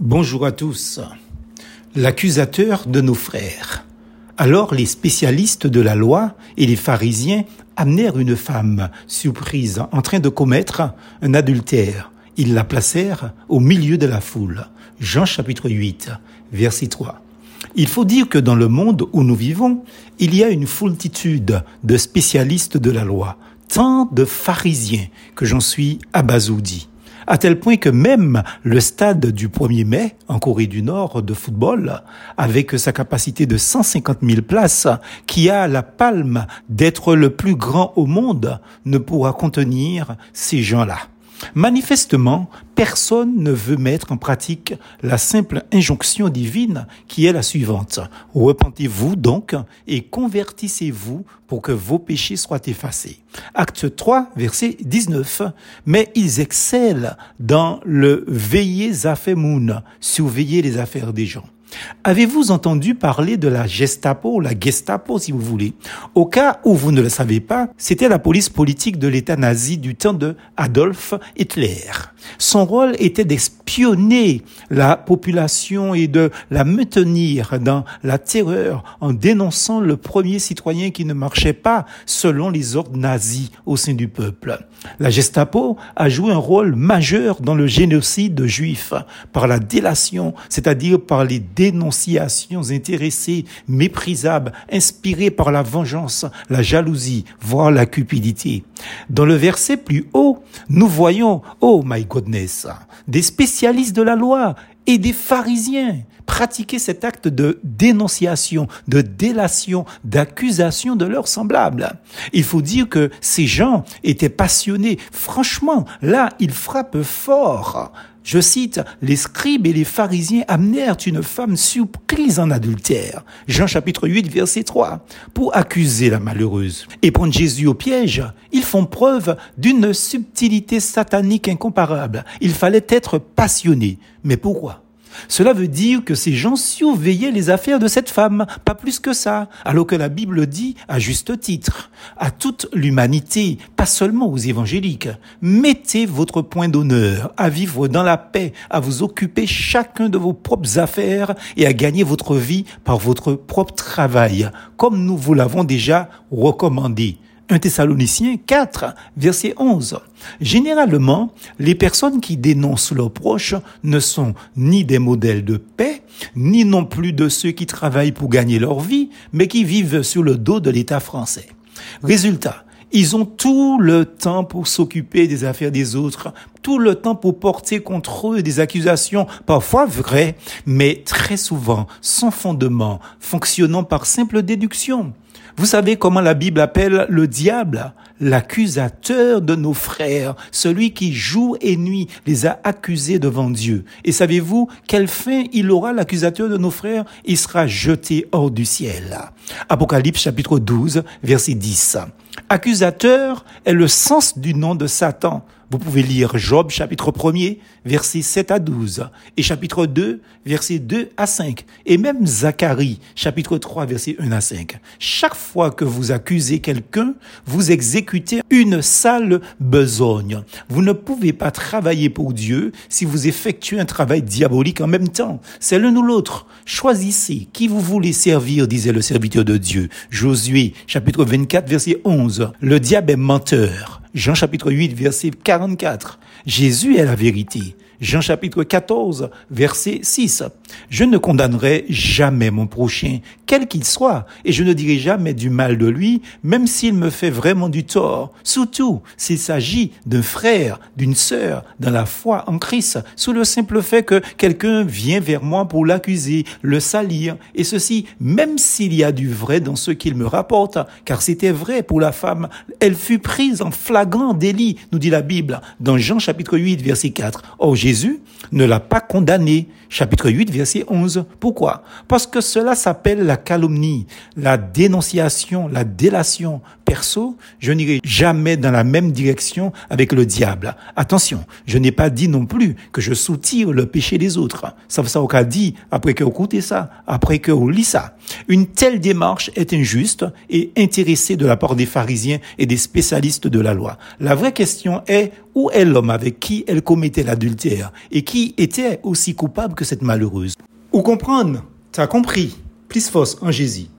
Bonjour à tous. L'accusateur de nos frères. Alors les spécialistes de la loi et les pharisiens amenèrent une femme surprise en train de commettre un adultère. Ils la placèrent au milieu de la foule. Jean chapitre 8, verset 3. Il faut dire que dans le monde où nous vivons, il y a une foultitude de spécialistes de la loi, tant de pharisiens que j'en suis abasourdi à tel point que même le stade du 1er mai en Corée du Nord de football, avec sa capacité de 150 000 places, qui a la palme d'être le plus grand au monde, ne pourra contenir ces gens-là. Manifestement, personne ne veut mettre en pratique la simple injonction divine qui est la suivante. Repentez-vous donc et convertissez-vous pour que vos péchés soient effacés. Acte 3, verset 19. Mais ils excellent dans le veiller affaires moun, surveiller les affaires des gens. Avez-vous entendu parler de la Gestapo, la Gestapo si vous voulez? Au cas où vous ne le savez pas, c'était la police politique de l'État nazi du temps de Adolf Hitler. Son rôle était d'espionner la population et de la maintenir dans la terreur en dénonçant le premier citoyen qui ne marchait pas selon les ordres nazis au sein du peuple. La Gestapo a joué un rôle majeur dans le génocide juif par la délation, c'est-à-dire par les dénonciations intéressées, méprisables, inspirées par la vengeance, la jalousie, voire la cupidité. Dans le verset plus haut, nous voyons, oh my goodness, des spécialistes de la loi et des pharisiens pratiquer cet acte de dénonciation, de délation, d'accusation de leurs semblables. Il faut dire que ces gens étaient passionnés. Franchement, là, ils frappent fort. Je cite, les scribes et les pharisiens amenèrent une femme surprise en adultère. Jean chapitre 8 verset 3. Pour accuser la malheureuse et prendre Jésus au piège, ils font preuve d'une subtilité satanique incomparable. Il fallait être passionné. Mais pourquoi? Cela veut dire que ces gens surveillaient les affaires de cette femme, pas plus que ça, alors que la Bible dit, à juste titre, à toute l'humanité, pas seulement aux évangéliques, mettez votre point d'honneur à vivre dans la paix, à vous occuper chacun de vos propres affaires et à gagner votre vie par votre propre travail, comme nous vous l'avons déjà recommandé. 1 Thessaloniciens 4, verset 11. Généralement, les personnes qui dénoncent leurs proches ne sont ni des modèles de paix, ni non plus de ceux qui travaillent pour gagner leur vie, mais qui vivent sur le dos de l'État français. Résultat, ils ont tout le temps pour s'occuper des affaires des autres, tout le temps pour porter contre eux des accusations parfois vraies, mais très souvent sans fondement, fonctionnant par simple déduction. Vous savez comment la Bible appelle le diable? L'accusateur de nos frères, celui qui jour et nuit les a accusés devant Dieu. Et savez-vous quelle fin il aura l'accusateur de nos frères? Il sera jeté hors du ciel. Apocalypse chapitre 12, verset 10. Accusateur est le sens du nom de Satan. Vous pouvez lire Job chapitre 1er, versets 7 à 12, et chapitre 2, versets 2 à 5, et même Zacharie chapitre 3, versets 1 à 5. Chaque fois que vous accusez quelqu'un, vous exécutez une sale besogne. Vous ne pouvez pas travailler pour Dieu si vous effectuez un travail diabolique en même temps. C'est l'un ou l'autre. Choisissez qui vous voulez servir, disait le serviteur de Dieu. Josué chapitre 24, verset 11. Le diable est menteur. Jean chapitre 8, verset 44. Jésus est la vérité. Jean chapitre 14, verset 6. Je ne condamnerai jamais mon prochain, quel qu'il soit, et je ne dirai jamais du mal de lui, même s'il me fait vraiment du tort. Surtout s'il s'agit d'un frère, d'une sœur, dans la foi en Christ, sous le simple fait que quelqu'un vient vers moi pour l'accuser, le salir, et ceci même s'il y a du vrai dans ce qu'il me rapporte, car c'était vrai pour la femme. Elle fut prise en flagrant délit, nous dit la Bible, dans Jean chapitre 8, verset 4. Or, Jésus ne l'a pas condamné. Chapitre 8, verset 11. Pourquoi? Parce que cela s'appelle la calomnie, la dénonciation, la délation, perso, je n'irai jamais dans la même direction avec le diable. Attention, je n'ai pas dit non plus que je soutire le péché des autres. Ça, ça, on dit après que vous ça, après que vous lit ça. Une telle démarche est injuste et intéressée de la part des pharisiens et des spécialistes de la loi. La vraie question est où est l'homme avec qui elle commettait l'adultère et qui était aussi coupable que cette malheureuse? Ou comprendre, t'as compris, plus force en Jésus.